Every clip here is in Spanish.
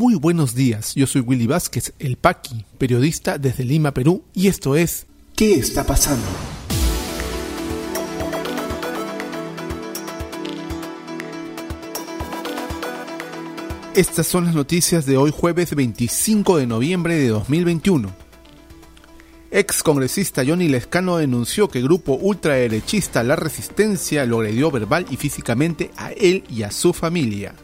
Muy buenos días, yo soy Willy Vázquez, el Paqui, periodista desde Lima, Perú, y esto es ¿Qué está pasando? Estas son las noticias de hoy jueves 25 de noviembre de 2021. Ex congresista Johnny Lescano denunció que grupo ultraderechista La Resistencia lo agredió verbal y físicamente a él y a su familia.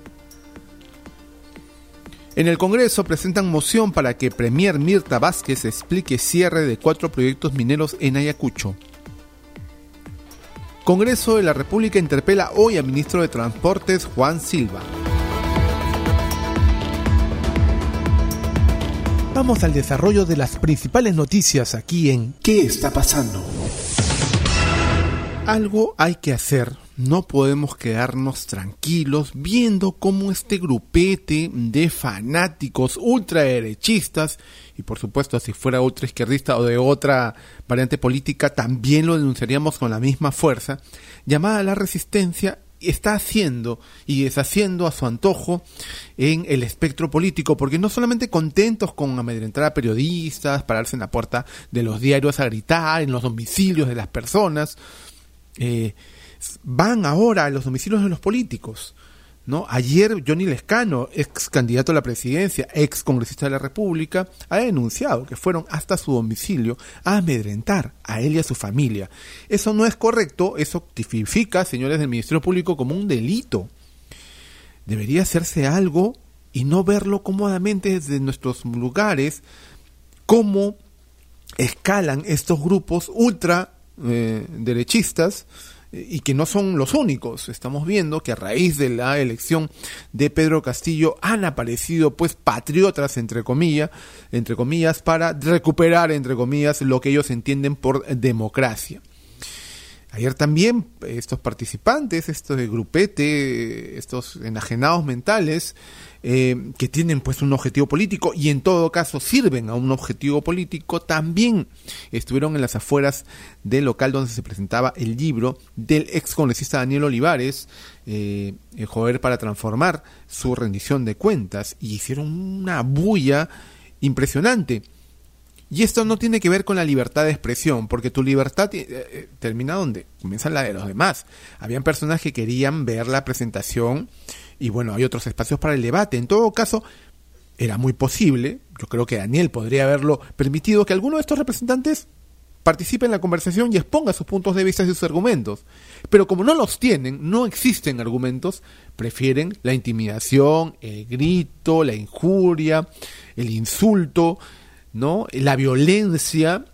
En el Congreso presentan moción para que Premier Mirta Vázquez explique cierre de cuatro proyectos mineros en Ayacucho. Congreso de la República interpela hoy al ministro de Transportes Juan Silva. Vamos al desarrollo de las principales noticias aquí en ¿Qué está pasando? Algo hay que hacer. No podemos quedarnos tranquilos viendo cómo este grupete de fanáticos ultraderechistas, y por supuesto si fuera ultraizquierdista o de otra variante política, también lo denunciaríamos con la misma fuerza, llamada la resistencia está haciendo y deshaciendo a su antojo en el espectro político, porque no solamente contentos con amedrentar a periodistas, pararse en la puerta de los diarios a gritar, en los domicilios de las personas, eh, van ahora a los domicilios de los políticos. ¿no? Ayer Johnny Lescano, ex candidato a la presidencia, ex congresista de la República, ha denunciado que fueron hasta su domicilio a amedrentar a él y a su familia. Eso no es correcto, eso tipifica, señores del Ministerio Público, como un delito. Debería hacerse algo y no verlo cómodamente desde nuestros lugares, cómo escalan estos grupos ultra eh, derechistas y que no son los únicos. Estamos viendo que a raíz de la elección de Pedro Castillo han aparecido pues patriotas entre comillas, entre comillas para recuperar entre comillas lo que ellos entienden por democracia. Ayer también estos participantes, estos grupete, estos enajenados mentales, eh, que tienen pues un objetivo político y en todo caso sirven a un objetivo político, también estuvieron en las afueras del local donde se presentaba el libro del ex congresista Daniel Olivares, eh, El Joder para transformar su rendición de cuentas, y hicieron una bulla impresionante y esto no tiene que ver con la libertad de expresión, porque tu libertad eh, eh, termina donde comienza la de los demás. Habían personas que querían ver la presentación y bueno, hay otros espacios para el debate. En todo caso, era muy posible, yo creo que Daniel podría haberlo permitido, que alguno de estos representantes participe en la conversación y exponga sus puntos de vista y sus argumentos. Pero como no los tienen, no existen argumentos, prefieren la intimidación, el grito, la injuria, el insulto, ¿no? La violencia.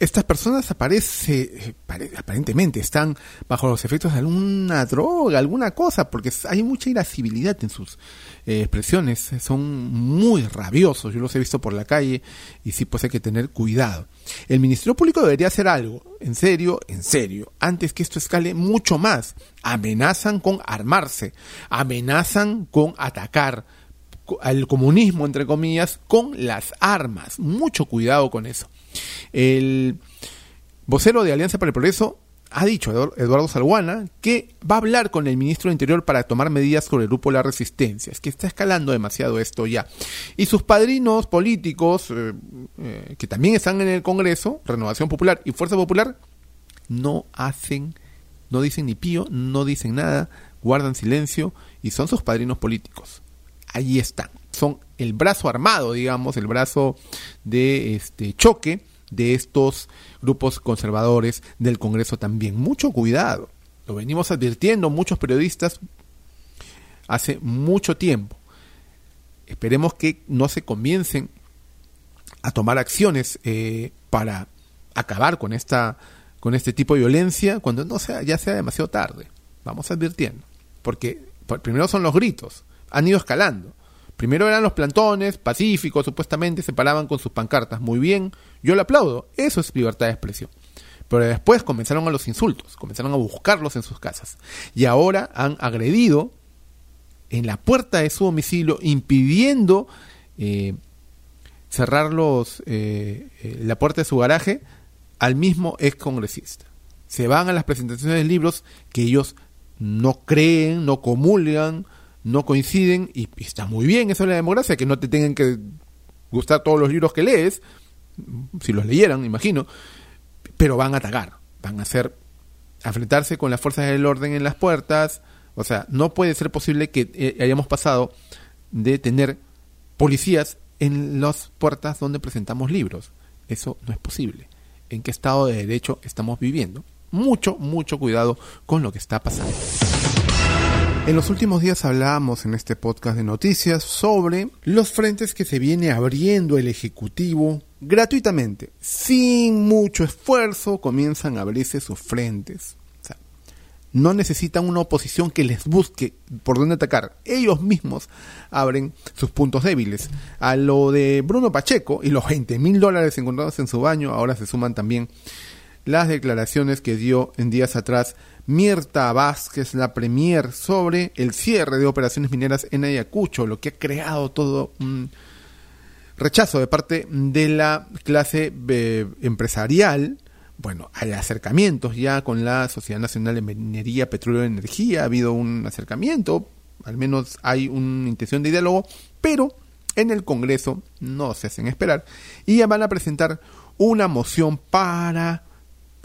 Estas personas aparece, aparentemente están bajo los efectos de alguna droga, alguna cosa, porque hay mucha irascibilidad en sus eh, expresiones, son muy rabiosos, yo los he visto por la calle y sí pues hay que tener cuidado. El Ministerio Público debería hacer algo, en serio, en serio, antes que esto escale mucho más. Amenazan con armarse, amenazan con atacar, al comunismo, entre comillas, con las armas. Mucho cuidado con eso. El vocero de Alianza para el Progreso ha dicho, Eduardo Salguana, que va a hablar con el ministro del Interior para tomar medidas sobre el grupo La Resistencia. Es que está escalando demasiado esto ya. Y sus padrinos políticos, eh, eh, que también están en el Congreso, Renovación Popular y Fuerza Popular, no hacen, no dicen ni pío, no dicen nada, guardan silencio y son sus padrinos políticos allí están. Son el brazo armado, digamos, el brazo de este choque de estos grupos conservadores del Congreso también. Mucho cuidado. Lo venimos advirtiendo muchos periodistas hace mucho tiempo. Esperemos que no se comiencen a tomar acciones eh, para acabar con esta con este tipo de violencia cuando no sea ya sea demasiado tarde. Vamos advirtiendo, porque primero son los gritos, han ido escalando. Primero eran los plantones, pacíficos, supuestamente se paraban con sus pancartas. Muy bien, yo lo aplaudo, eso es libertad de expresión. Pero después comenzaron a los insultos, comenzaron a buscarlos en sus casas. Y ahora han agredido en la puerta de su domicilio, impidiendo eh, cerrar los, eh, eh, la puerta de su garaje al mismo ex congresista. Se van a las presentaciones de libros que ellos no creen, no comulgan, no coinciden y, está muy bien eso es la democracia, que no te tengan que gustar todos los libros que lees, si los leyeran, imagino, pero van a atacar, van a hacer, enfrentarse con las fuerzas del orden en las puertas, o sea, no puede ser posible que eh, hayamos pasado de tener policías en las puertas donde presentamos libros. Eso no es posible. ¿En qué estado de derecho estamos viviendo? Mucho, mucho cuidado con lo que está pasando. En los últimos días hablábamos en este podcast de noticias sobre los frentes que se viene abriendo el Ejecutivo gratuitamente, sin mucho esfuerzo, comienzan a abrirse sus frentes. O sea, no necesitan una oposición que les busque por dónde atacar. Ellos mismos abren sus puntos débiles. A lo de Bruno Pacheco y los 20 mil dólares encontrados en su baño, ahora se suman también las declaraciones que dio en días atrás Mirta Vázquez, la premier, sobre el cierre de operaciones mineras en Ayacucho, lo que ha creado todo un rechazo de parte de la clase eh, empresarial. Bueno, hay acercamientos ya con la Sociedad Nacional de Minería, Petróleo y Energía, ha habido un acercamiento, al menos hay una intención de diálogo, pero en el Congreso no se hacen esperar y ya van a presentar una moción para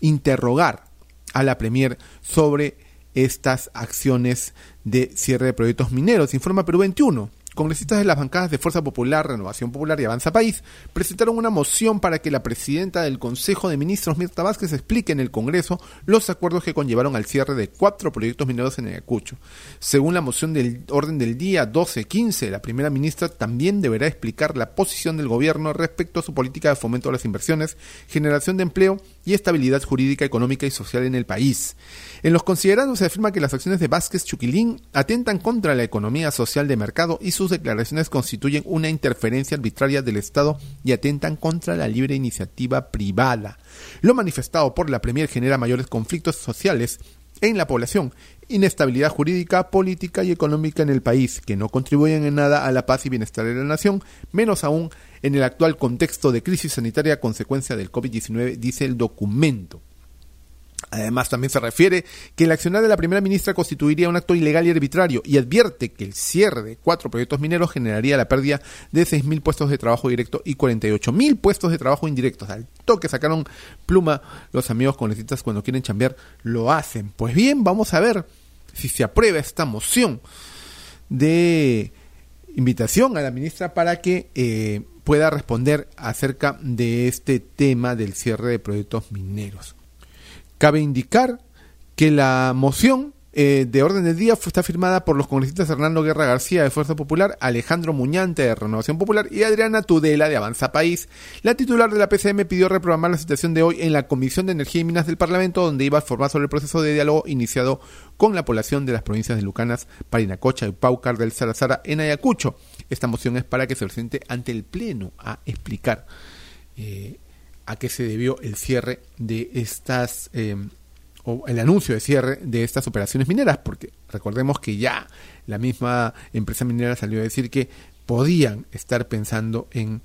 interrogar a la Premier sobre estas acciones de cierre de proyectos mineros. Informa Perú 21. Congresistas de las bancadas de Fuerza Popular, Renovación Popular y Avanza País presentaron una moción para que la presidenta del Consejo de Ministros, Mirta Vázquez, explique en el Congreso los acuerdos que conllevaron al cierre de cuatro proyectos mineros en Ayacucho. Según la moción del orden del día 12-15, la primera ministra también deberá explicar la posición del gobierno respecto a su política de fomento a las inversiones, generación de empleo y estabilidad jurídica, económica y social en el país. En los considerados se afirma que las acciones de Vázquez Chuquilín atentan contra la economía social de mercado y sus declaraciones constituyen una interferencia arbitraria del Estado y atentan contra la libre iniciativa privada. Lo manifestado por la Premier genera mayores conflictos sociales en la población, inestabilidad jurídica, política y económica en el país, que no contribuyen en nada a la paz y bienestar de la nación, menos aún en el actual contexto de crisis sanitaria a consecuencia del COVID-19, dice el documento. Además, también se refiere que el accionar de la primera ministra constituiría un acto ilegal y arbitrario y advierte que el cierre de cuatro proyectos mineros generaría la pérdida de 6.000 puestos de trabajo directo y 48.000 puestos de trabajo indirectos. Al toque sacaron pluma los amigos congresistas cuando quieren chambear, lo hacen. Pues bien, vamos a ver si se aprueba esta moción de invitación a la ministra para que eh, pueda responder acerca de este tema del cierre de proyectos mineros. Cabe indicar que la moción eh, de orden del día está firmada por los congresistas Hernando Guerra García de Fuerza Popular, Alejandro Muñante de Renovación Popular y Adriana Tudela de Avanza País. La titular de la PCM pidió reprogramar la situación de hoy en la Comisión de Energía y Minas del Parlamento, donde iba a formar sobre el proceso de diálogo iniciado con la población de las provincias de Lucanas, Parinacocha y Paucar del Sarazara en Ayacucho. Esta moción es para que se presente ante el Pleno a explicar eh, a qué se debió el cierre de estas eh, o el anuncio de cierre de estas operaciones mineras, porque recordemos que ya la misma empresa minera salió a decir que podían estar pensando en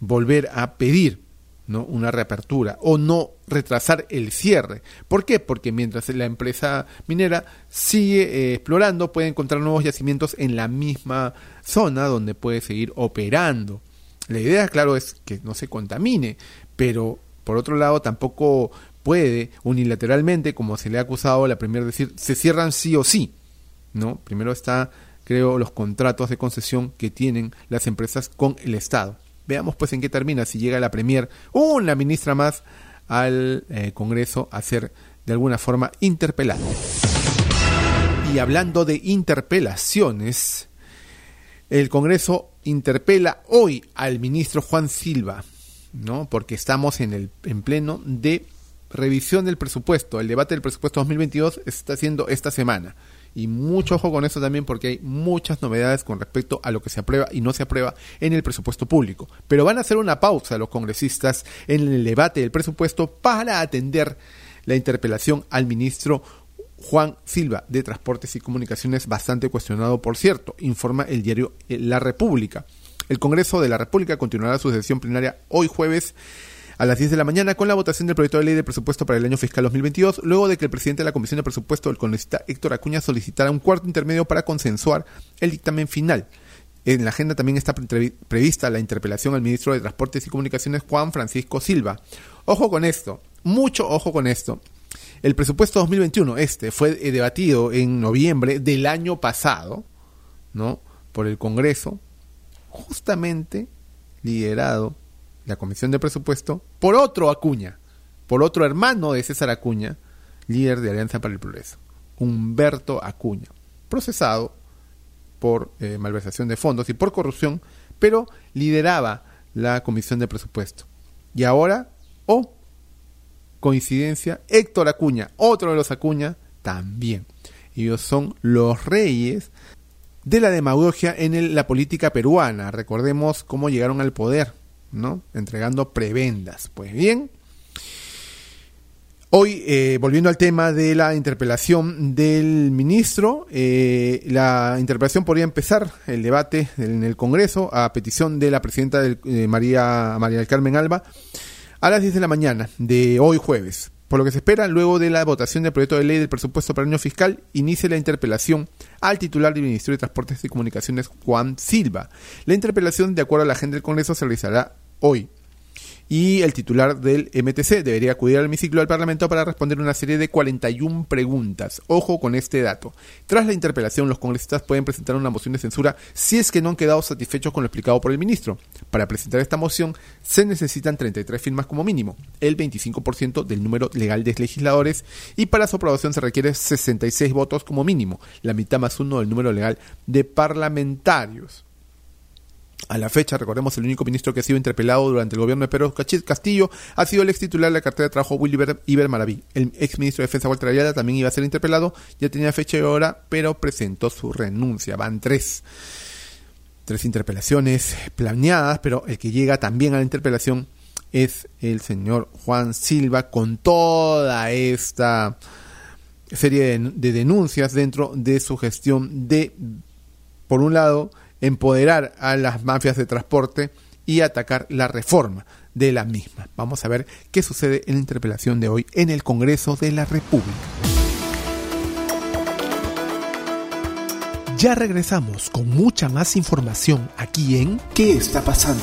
volver a pedir ¿no? una reapertura o no retrasar el cierre. ¿Por qué? Porque mientras la empresa minera sigue eh, explorando, puede encontrar nuevos yacimientos en la misma zona donde puede seguir operando. La idea, claro, es que no se contamine, pero por otro lado tampoco puede unilateralmente, como se le ha acusado la primera decir, se cierran sí o sí. ¿no? Primero está, creo, los contratos de concesión que tienen las empresas con el Estado. Veamos pues en qué termina si llega la Premier, una ministra más al eh, Congreso a ser de alguna forma interpelada. Y hablando de interpelaciones, el Congreso interpela hoy al ministro Juan Silva ¿no? Porque estamos en el en pleno de revisión del presupuesto. El debate del presupuesto 2022 está haciendo esta semana. Y mucho ojo con eso también porque hay muchas novedades con respecto a lo que se aprueba y no se aprueba en el presupuesto público. Pero van a hacer una pausa los congresistas en el debate del presupuesto para atender la interpelación al ministro Juan Silva de Transportes y Comunicaciones, bastante cuestionado por cierto, informa el diario La República. El Congreso de la República continuará su sesión plenaria hoy jueves a las 10 de la mañana con la votación del proyecto de ley de presupuesto para el año fiscal 2022, luego de que el presidente de la Comisión de Presupuesto, el congresista Héctor Acuña, solicitara un cuarto intermedio para consensuar el dictamen final. En la agenda también está prevista la interpelación al ministro de Transportes y Comunicaciones, Juan Francisco Silva. Ojo con esto, mucho ojo con esto. El presupuesto 2021, este, fue eh, debatido en noviembre del año pasado, ¿no? Por el Congreso, justamente liderado la Comisión de Presupuesto por otro Acuña, por otro hermano de César Acuña, líder de Alianza para el Progreso, Humberto Acuña, procesado por eh, malversación de fondos y por corrupción, pero lideraba la Comisión de Presupuesto. Y ahora, oh, coincidencia, Héctor Acuña, otro de los Acuña, también. Ellos son los reyes de la demagogia en la política peruana. Recordemos cómo llegaron al poder, ¿no? Entregando prebendas. Pues bien, Hoy, eh, volviendo al tema de la interpelación del ministro, eh, la interpelación podría empezar el debate en el Congreso a petición de la presidenta eh, María, María del Carmen Alba a las 10 de la mañana de hoy jueves. Por lo que se espera, luego de la votación del proyecto de ley del presupuesto para el año fiscal, inicie la interpelación al titular del Ministerio de Transportes y Comunicaciones, Juan Silva. La interpelación, de acuerdo a la agenda del Congreso, se realizará hoy, y el titular del MTC debería acudir al hemiciclo del Parlamento para responder una serie de 41 preguntas. Ojo con este dato. Tras la interpelación, los congresistas pueden presentar una moción de censura si es que no han quedado satisfechos con lo explicado por el ministro. Para presentar esta moción se necesitan 33 firmas como mínimo, el 25% del número legal de legisladores, y para su aprobación se requiere 66 votos como mínimo, la mitad más uno del número legal de parlamentarios. A la fecha, recordemos, el único ministro que ha sido interpelado durante el gobierno de Pedro Castillo ha sido el ex titular de la cartera de trabajo Willy Iber Maraví. El ex ministro de Defensa Walter Ayala también iba a ser interpelado, ya tenía fecha y hora, pero presentó su renuncia. Van tres. Tres interpelaciones planeadas, pero el que llega también a la interpelación es el señor Juan Silva con toda esta serie de denuncias dentro de su gestión de, por un lado, empoderar a las mafias de transporte y atacar la reforma de la misma. Vamos a ver qué sucede en la interpelación de hoy en el Congreso de la República. Ya regresamos con mucha más información aquí en ¿Qué está pasando?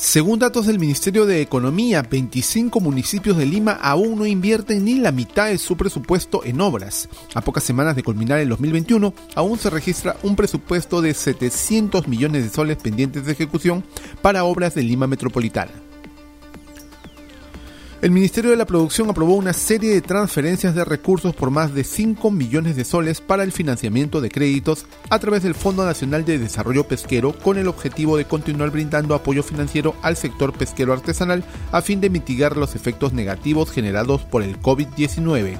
Según datos del Ministerio de Economía, 25 municipios de Lima aún no invierten ni la mitad de su presupuesto en obras. A pocas semanas de culminar el 2021, aún se registra un presupuesto de 700 millones de soles pendientes de ejecución para obras de Lima Metropolitana. El Ministerio de la Producción aprobó una serie de transferencias de recursos por más de 5 millones de soles para el financiamiento de créditos a través del Fondo Nacional de Desarrollo Pesquero con el objetivo de continuar brindando apoyo financiero al sector pesquero artesanal a fin de mitigar los efectos negativos generados por el COVID-19.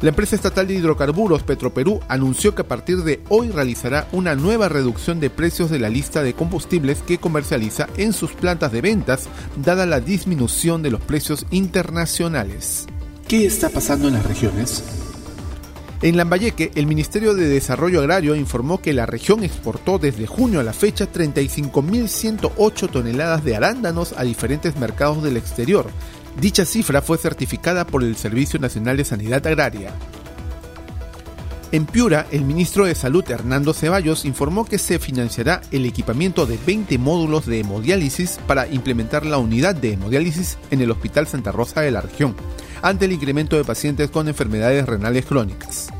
La empresa estatal de hidrocarburos Petroperú anunció que a partir de hoy realizará una nueva reducción de precios de la lista de combustibles que comercializa en sus plantas de ventas, dada la disminución de los precios internacionales. ¿Qué está pasando en las regiones? En Lambayeque, el Ministerio de Desarrollo Agrario informó que la región exportó desde junio a la fecha 35.108 toneladas de arándanos a diferentes mercados del exterior, Dicha cifra fue certificada por el Servicio Nacional de Sanidad Agraria. En Piura, el ministro de Salud Hernando Ceballos informó que se financiará el equipamiento de 20 módulos de hemodiálisis para implementar la unidad de hemodiálisis en el Hospital Santa Rosa de la región, ante el incremento de pacientes con enfermedades renales crónicas.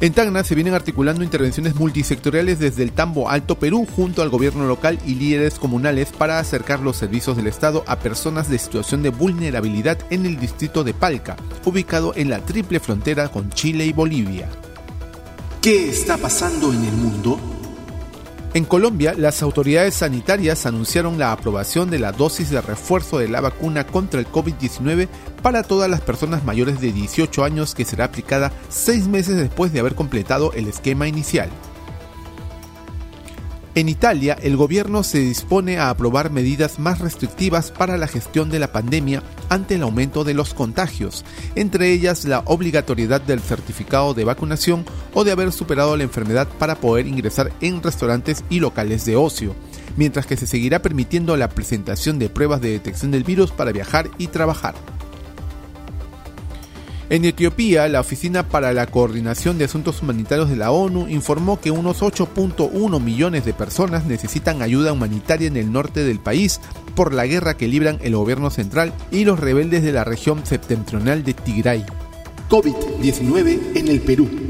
En Tacna se vienen articulando intervenciones multisectoriales desde el Tambo Alto Perú junto al gobierno local y líderes comunales para acercar los servicios del Estado a personas de situación de vulnerabilidad en el distrito de Palca, ubicado en la triple frontera con Chile y Bolivia. ¿Qué está pasando en el mundo? En Colombia, las autoridades sanitarias anunciaron la aprobación de la dosis de refuerzo de la vacuna contra el COVID-19 para todas las personas mayores de 18 años que será aplicada seis meses después de haber completado el esquema inicial. En Italia, el gobierno se dispone a aprobar medidas más restrictivas para la gestión de la pandemia ante el aumento de los contagios, entre ellas la obligatoriedad del certificado de vacunación o de haber superado la enfermedad para poder ingresar en restaurantes y locales de ocio, mientras que se seguirá permitiendo la presentación de pruebas de detección del virus para viajar y trabajar. En Etiopía, la Oficina para la Coordinación de Asuntos Humanitarios de la ONU informó que unos 8.1 millones de personas necesitan ayuda humanitaria en el norte del país por la guerra que libran el gobierno central y los rebeldes de la región septentrional de Tigray. COVID-19 en el Perú.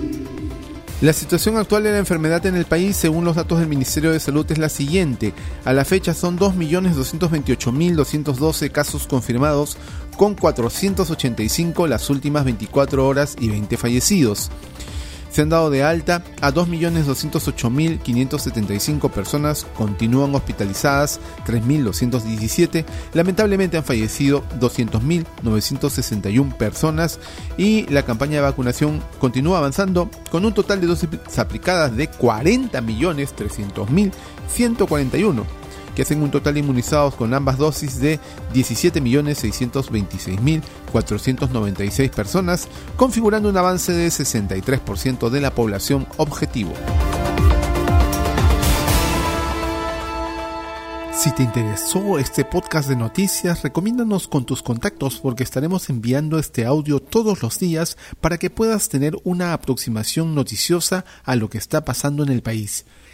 La situación actual de la enfermedad en el país, según los datos del Ministerio de Salud, es la siguiente. A la fecha son 2.228.212 casos confirmados, con 485 las últimas 24 horas y 20 fallecidos. Se han dado de alta a 2.208.575 personas, continúan hospitalizadas 3.217, lamentablemente han fallecido 200.961 personas y la campaña de vacunación continúa avanzando con un total de dosis aplicadas de 40.300.141 que hacen un total inmunizados con ambas dosis de 17.626.496 personas, configurando un avance de 63% de la población objetivo. Si te interesó este podcast de noticias, recomiéndanos con tus contactos porque estaremos enviando este audio todos los días para que puedas tener una aproximación noticiosa a lo que está pasando en el país.